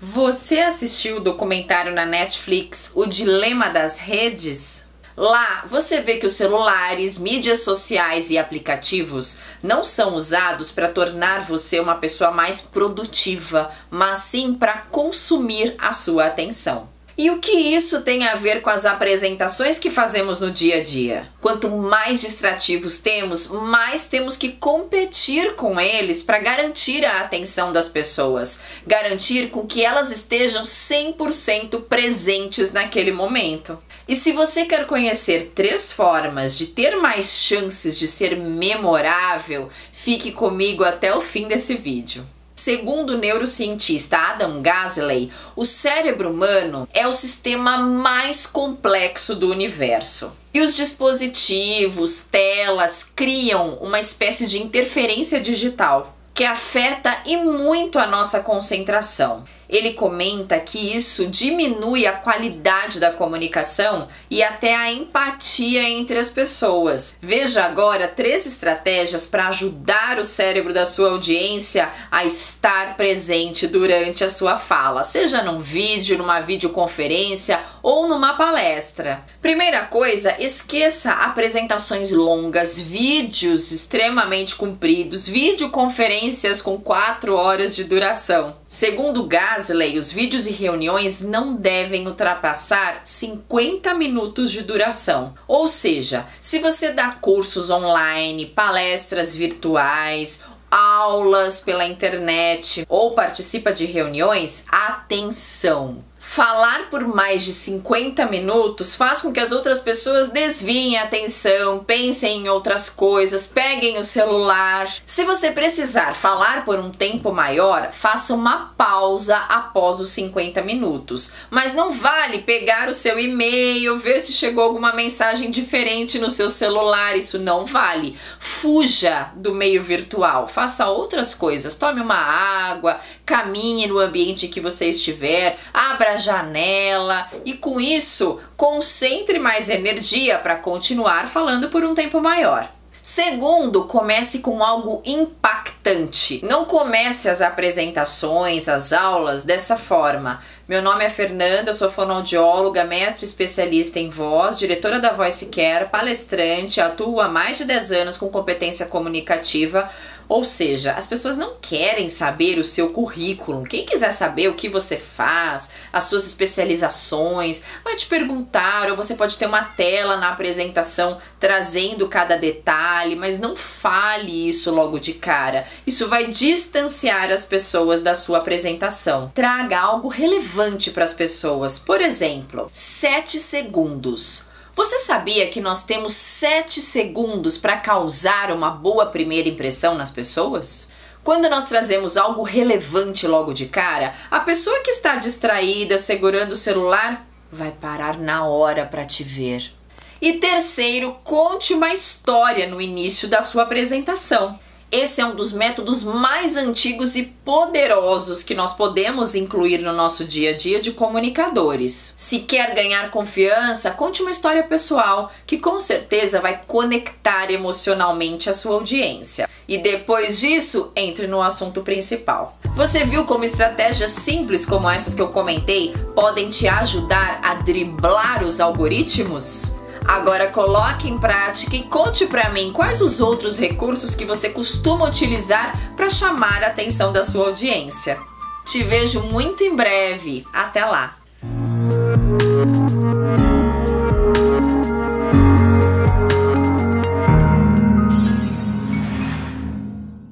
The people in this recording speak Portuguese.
Você assistiu o documentário na Netflix O Dilema das Redes? Lá você vê que os celulares, mídias sociais e aplicativos não são usados para tornar você uma pessoa mais produtiva, mas sim para consumir a sua atenção. E o que isso tem a ver com as apresentações que fazemos no dia a dia? Quanto mais distrativos temos, mais temos que competir com eles para garantir a atenção das pessoas, garantir com que elas estejam 100% presentes naquele momento. E se você quer conhecer três formas de ter mais chances de ser memorável, fique comigo até o fim desse vídeo. Segundo o neurocientista Adam Gasley, o cérebro humano é o sistema mais complexo do universo. E os dispositivos, telas, criam uma espécie de interferência digital que afeta e muito a nossa concentração ele comenta que isso diminui a qualidade da comunicação e até a empatia entre as pessoas. Veja agora três estratégias para ajudar o cérebro da sua audiência a estar presente durante a sua fala, seja num vídeo, numa videoconferência ou numa palestra. Primeira coisa, esqueça apresentações longas, vídeos extremamente compridos, videoconferências com 4 horas de duração. Segundo Gasley, os vídeos e reuniões não devem ultrapassar 50 minutos de duração. Ou seja, se você dá cursos online, palestras virtuais, aulas pela internet ou participa de reuniões, atenção! Falar por mais de 50 minutos faz com que as outras pessoas desviem a atenção, pensem em outras coisas, peguem o celular. Se você precisar falar por um tempo maior, faça uma pausa após os 50 minutos. Mas não vale pegar o seu e-mail, ver se chegou alguma mensagem diferente no seu celular, isso não vale. Fuja do meio virtual, faça outras coisas, tome uma água, caminhe no ambiente que você estiver, abra janela e com isso concentre mais energia para continuar falando por um tempo maior. Segundo, comece com algo impactante. Não comece as apresentações, as aulas dessa forma. Meu nome é Fernanda, sou fonoaudióloga, mestre especialista em voz, diretora da Voice Care, palestrante, atuo há mais de 10 anos com competência comunicativa ou seja, as pessoas não querem saber o seu currículo. Quem quiser saber o que você faz, as suas especializações, vai te perguntar, ou você pode ter uma tela na apresentação trazendo cada detalhe, mas não fale isso logo de cara. Isso vai distanciar as pessoas da sua apresentação. Traga algo relevante para as pessoas. Por exemplo, 7 segundos. Você sabia que nós temos 7 segundos para causar uma boa primeira impressão nas pessoas? Quando nós trazemos algo relevante logo de cara, a pessoa que está distraída segurando o celular vai parar na hora para te ver. E terceiro, conte uma história no início da sua apresentação. Esse é um dos métodos mais antigos e poderosos que nós podemos incluir no nosso dia a dia de comunicadores. Se quer ganhar confiança, conte uma história pessoal que com certeza vai conectar emocionalmente a sua audiência. E depois disso, entre no assunto principal. Você viu como estratégias simples como essas que eu comentei podem te ajudar a driblar os algoritmos? Agora coloque em prática e conte para mim quais os outros recursos que você costuma utilizar para chamar a atenção da sua audiência. Te vejo muito em breve. Até lá!